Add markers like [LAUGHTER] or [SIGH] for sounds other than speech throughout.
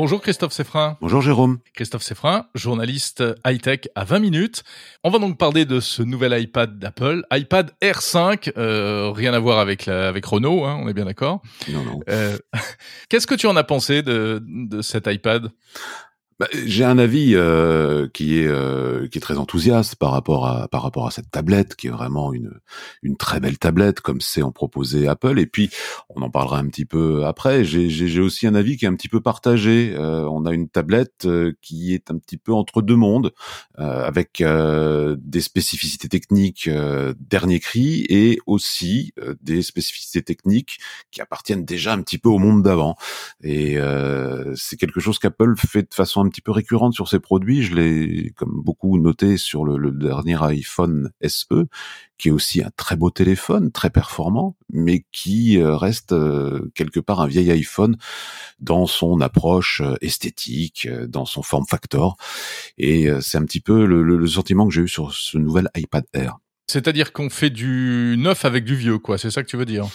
Bonjour Christophe Seffrin. Bonjour Jérôme. Christophe Seffrin, journaliste high-tech à 20 minutes. On va donc parler de ce nouvel iPad d'Apple, iPad R5, euh, rien à voir avec, la, avec Renault, hein, on est bien d'accord. Non, non. Euh, [LAUGHS] Qu'est-ce que tu en as pensé de, de cet iPad? Bah, j'ai un avis euh, qui est euh, qui est très enthousiaste par rapport à par rapport à cette tablette qui est vraiment une une très belle tablette comme c'est en proposé Apple. Et puis on en parlera un petit peu après. J'ai aussi un avis qui est un petit peu partagé. Euh, on a une tablette qui est un petit peu entre deux mondes avec des spécificités techniques dernier cri et aussi des spécificités techniques qui appartiennent déjà un petit peu au monde d'avant. Et c'est quelque chose qu'Apple fait de façon un petit peu récurrente sur ces produits. Je l'ai, comme beaucoup, noté sur le, dernier iPhone SE, qui est aussi un très beau téléphone, très performant, mais qui euh, reste euh, quelque part un vieil iPhone dans son approche euh, esthétique, dans son form factor. Et c'est un petit peu le sentiment que j'ai eu sur ce nouvel iPad Air. C'est-à-dire qu'on fait du neuf avec du vieux, quoi. C'est ça que tu veux dire?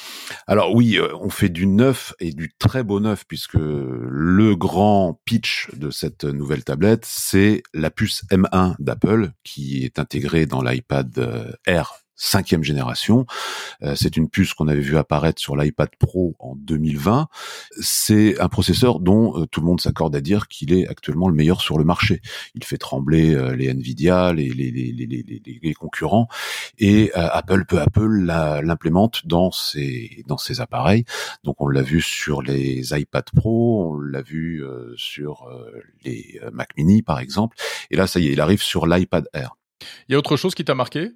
Alors oui, euh, on fait du neuf et du très beau neuf puisque le grand pitch de cette nouvelle tablette, c'est la puce M1 d'Apple qui est intégrée dans l'iPad euh, Air cinquième génération. Euh, c'est une puce qu'on avait vu apparaître sur l'iPad Pro en 2020. C'est un processeur dont euh, tout le monde s'accorde à dire qu'il est actuellement le meilleur sur le marché. Il fait trembler euh, les Nvidia, les, les, les, les, les concurrents, et Apple peu à peu l'implémente dans ses dans ses appareils. Donc on l'a vu sur les iPad Pro, on l'a vu sur les Mac Mini par exemple, et là ça y est, il arrive sur l'iPad Air. Il y a autre chose qui t'a marqué?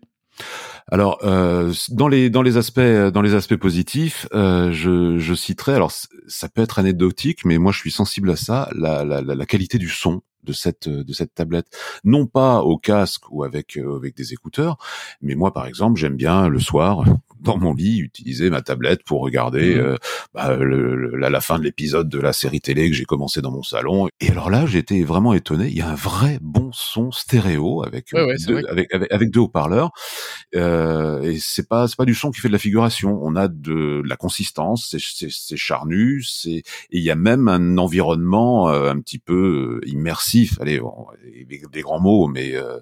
Alors euh, dans les dans les aspects dans les aspects positifs, euh, je, citerai alors ça peut être anecdotique, mais moi je suis sensible à ça, la, la, qualité du son de cette de cette tablette. Non pas au casque ou avec euh, avec des écouteurs mais moi par exemple j'aime bien le soir dans mon lit utiliser ma tablette pour regarder mmh. euh, bah, le, la, fin de l'épisode de la série télé que j'ai commencé dans mon salon. Et alors là j'étais vraiment étonné. Il y a un vrai bon son stéréo avec deux, avec, avec, deux haut-parleurs. Euh, et c'est pas c'est pas du son qui fait de la figuration. On a de, la consistance c'est charnu c'est et il y a même un environnement un petit peu immersif. Allez, des, grands mots, mais euh,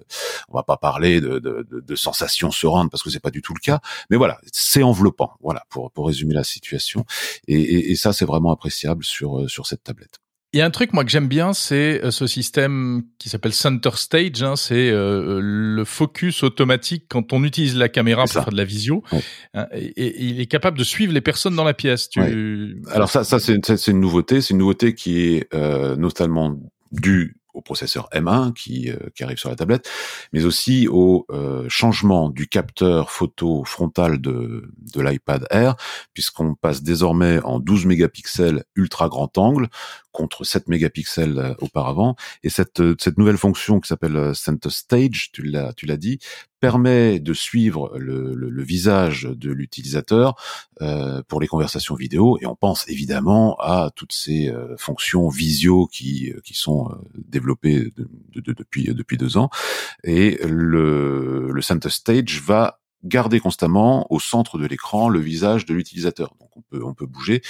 on va pas parler de, de, de, sensations sereines parce que c'est pas du tout le cas. Mais voilà, c'est enveloppant. Voilà, pour, pour résumer la situation. Et, et, ça, c'est vraiment appréciable sur euh, sur cette tablette. Il y a un truc moi que j'aime bien, c'est euh, ce système qui s'appelle Center Stage. Hein, c'est le focus automatique quand on utilise la caméra pour faire de la visio. Hein, et, il est capable de suivre les personnes dans la pièce. Tu... Alors ça, ça c'est une, une nouveauté. C'est une nouveauté qui est euh, notamment due au processeur M1 qui, euh, qui arrive sur la tablette, mais aussi au euh, changement du capteur photo frontal de, de l'iPad Air, puisqu'on passe désormais en 12 mégapixels ultra grand angle contre 7 mégapixels euh, auparavant. Et cette, cette nouvelle fonction qui s'appelle Center Stage, tu l'as, tu l'as dit, permet de suivre le, le, le visage de l'utilisateur euh, pour les conversations vidéo et on pense évidemment à toutes ces euh, fonctions visio qui, qui sont développées depuis depuis deux ans et le, le Center Stage va garder constamment au centre de l'écran le visage de l'utilisateur. On peut on peut bouger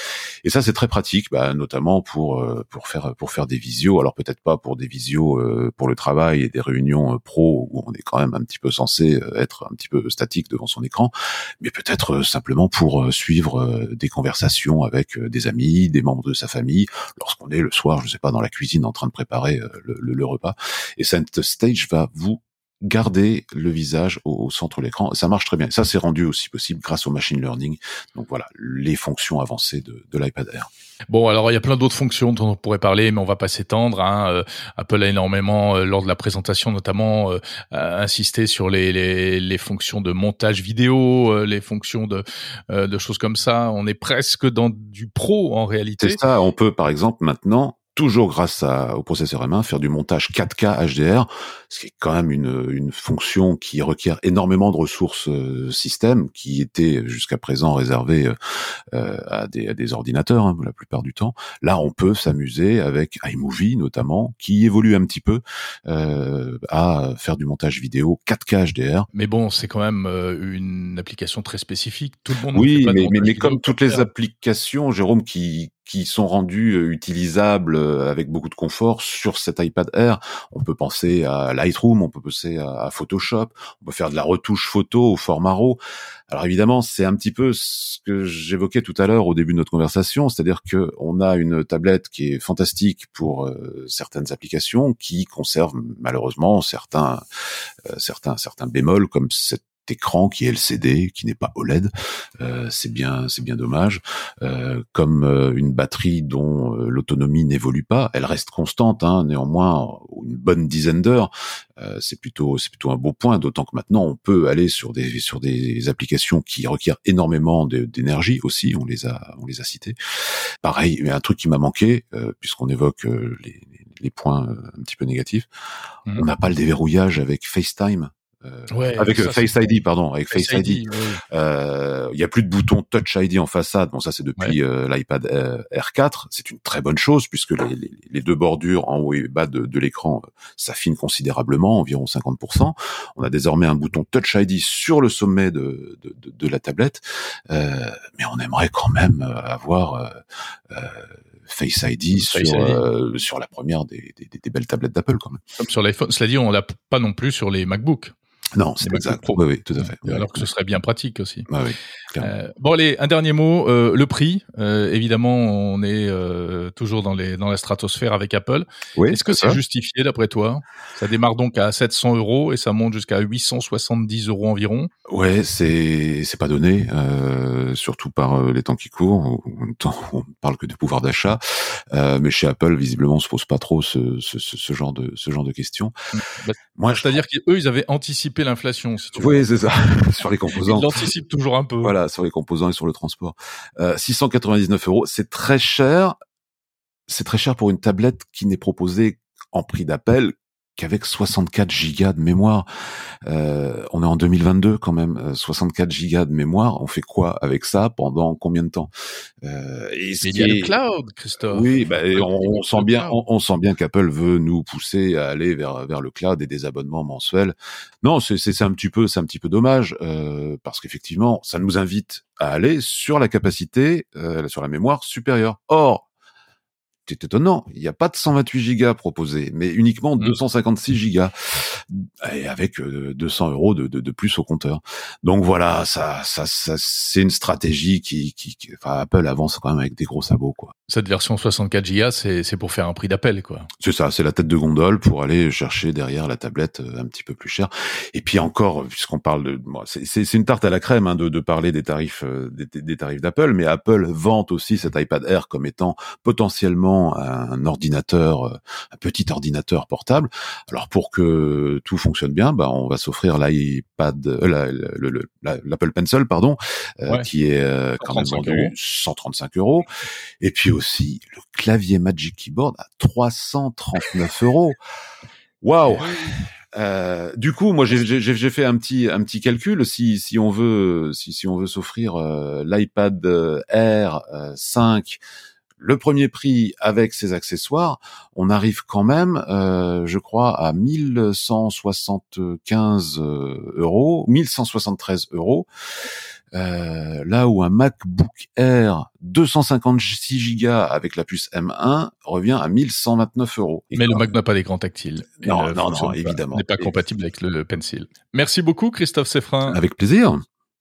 et ça c'est très pratique, bah, notamment pour euh, pour faire pour faire des visios. Alors peut-être pas pour des visios euh, pour le travail et des réunions euh, pro où on est quand même un petit peu censé être un petit peu statique devant son écran, mais peut-être simplement pour suivre des conversations avec des amis, des membres de sa famille, lorsqu'on est le soir, je sais pas, dans la cuisine en train de préparer le, le, le repas. Et cette stage va vous garder le visage au, centre de l'écran. Ça marche très bien. Ça, c'est rendu aussi possible grâce au machine learning. Donc voilà, les fonctions avancées de, de l'iPad Air. Bon, alors il y a plein d'autres fonctions dont on pourrait parler, mais on va pas s'étendre. Hein. Euh, Apple a énormément, euh, lors de la présentation notamment, euh, insisté sur les, les, les, fonctions de montage vidéo, les fonctions de, de choses comme ça. On est presque dans du pro en réalité. C'est ça. On peut, par exemple, maintenant toujours grâce à, au processeur M1, faire du montage 4K HDR, ce qui est quand même une, une fonction qui requiert énormément de ressources euh, système, qui était jusqu'à présent réservée euh, à, des, à, des, ordinateurs hein, la plupart du temps. Là, on peut s'amuser avec iMovie notamment, qui évolue un petit peu euh, à faire du montage vidéo 4K HDR. Mais bon, c'est quand même euh, une application très spécifique. Tout le monde. Oui, mais, mais, mais comme toutes les applications, Jérôme, qui qui sont rendus euh, utilisables euh, avec beaucoup de confort sur cet iPad Air. On peut penser à Lightroom, on peut penser à Photoshop, on peut faire de la retouche photo au format RAW. Alors évidemment, c'est un petit peu ce que j'évoquais tout à l'heure au début de notre conversation, c'est-à-dire que on a une tablette qui est fantastique pour euh, certaines applications, qui conserve malheureusement certains certains certains bémols comme cette écran qui est LCD, qui n'est pas OLED. Euh, c'est bien, c'est bien dommage. Euh, comme euh, une batterie dont euh, l'autonomie n'évolue pas, elle reste constante. Hein, néanmoins, une bonne dizaine d'heures, euh, c'est plutôt, c'est plutôt un beau point. D'autant que maintenant, on peut aller sur des sur des applications qui requièrent énormément d'énergie aussi. On les a, on les a citées. Pareil, mais un truc qui m'a manqué, puisqu'on évoque les, les points un petit peu négatifs. Mmh. On n'a pas le déverrouillage avec FaceTime. Euh, avec euh, Face ID, pardon, avec Face, ID. Euh, il y a plus de bouton Touch ID en façade. Bon, ça c'est depuis l'iPad R4. C'est une très bonne chose puisque les, les, deux bordures en haut et bas de, de l'écran s'affinent considérablement, environ 50%. On a désormais un bouton Touch ID sur le sommet de, de, de la tablette, mais on aimerait quand même avoir Face ID sur, sur la première des, des, des belles tablettes d'Apple quand même. Comme sur l'iPhone. Cela dit, on l'a pas non plus sur les MacBooks. Non, c'est exact. Oui, oui, tout à fait. Alors que ce serait bien pratique aussi. Ah oui, euh, bon, allez, un dernier mot. Euh, le prix. Euh, évidemment, on est euh, toujours dans les dans la stratosphère avec Apple. Oui, Est-ce que c'est justifié d'après toi? Ça démarre donc à 700 euros et ça monte jusqu'à 870 euros environ. Ouais, c'est c'est pas donné, euh, surtout par les temps qui courent. On parle que du pouvoir d'achat, mais chez Apple, visiblement, on se pose pas trop ce, ce, ce genre de ce genre de questions. Bah, Moi, c'est-à-dire qu'eux, ils avaient anticipé l'inflation. Si oui, c'est ça. [LAUGHS] sur les composants. Ils l'anticipent toujours un peu. Voilà, sur les composants et sur le transport. Euh, 699 euros, c'est très cher. C'est très cher pour une tablette qui n'est proposée en prix d'appel qu'avec 64 gigas de mémoire. Euh, on est en 2022 quand même, 64 euh, gigas de mémoire. On fait quoi avec ça pendant combien de temps? Euh, et il y a le cloud, Christophe. Oui, bah, on, sent bien, on, sent bien qu'Apple veut nous pousser à aller vers vers le cloud et des abonnements mensuels. Non, c'est un petit peu, c'est un petit peu dommage euh, parce qu'effectivement, ça nous invite à aller sur la capacité, euh, sur la mémoire supérieure. Or, c'est étonnant. Il n'y a pas de 128 gigas proposé, mais uniquement 256 mmh. gigas, et avec 200 euh, euros de, de, de, plus au compteur. Donc voilà, ça, ça, ça c'est une stratégie qui, qui, enfin, Apple avance quand même avec des gros sabots, quoi. Cette version 64 Go, c'est, c'est pour faire un prix d'appel, quoi. C'est ça, c'est la tête de gondole pour aller chercher derrière la tablette euh, un petit peu plus cher. Et puis encore, puisqu'on parle de, moi, c'est, c'est une tarte à la crème hein, de, de parler des tarifs, euh, des, des tarifs d'Apple, mais Apple vante aussi cet iPad Air comme étant potentiellement un ordinateur, euh, un petit ordinateur portable. Alors pour que tout fonctionne bien, bah on va s'offrir l'iPad, euh, l'Apple Pencil, pardon, euh, qui est quand même vendu 135 euros. Et puis aussi le clavier Magic Keyboard à 339 [LAUGHS] euros. Waouh euh, du coup, moi, j'ai fait un petit un petit calcul. Si si on veut si si on veut s'offrir l'iPad Air 5 le premier prix avec ses accessoires, on arrive quand même, euh, je crois, à 1175 euh, euros, 1173 euros. Euh, là où un MacBook Air 256 Go avec la puce M1 revient à 1129 euros. Mais le Mac n'a pas d'écran tactile. Non, non, non, évidemment. N'est pas compatible avec le Pencil. Merci beaucoup, Christophe Seffrin. Avec plaisir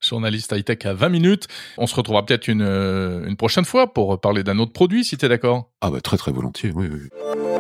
journaliste high-tech à 20 minutes. On se retrouvera peut-être une, euh, une prochaine fois pour parler d'un autre produit, si tu es d'accord. Ah bah très très volontiers, oui, oui.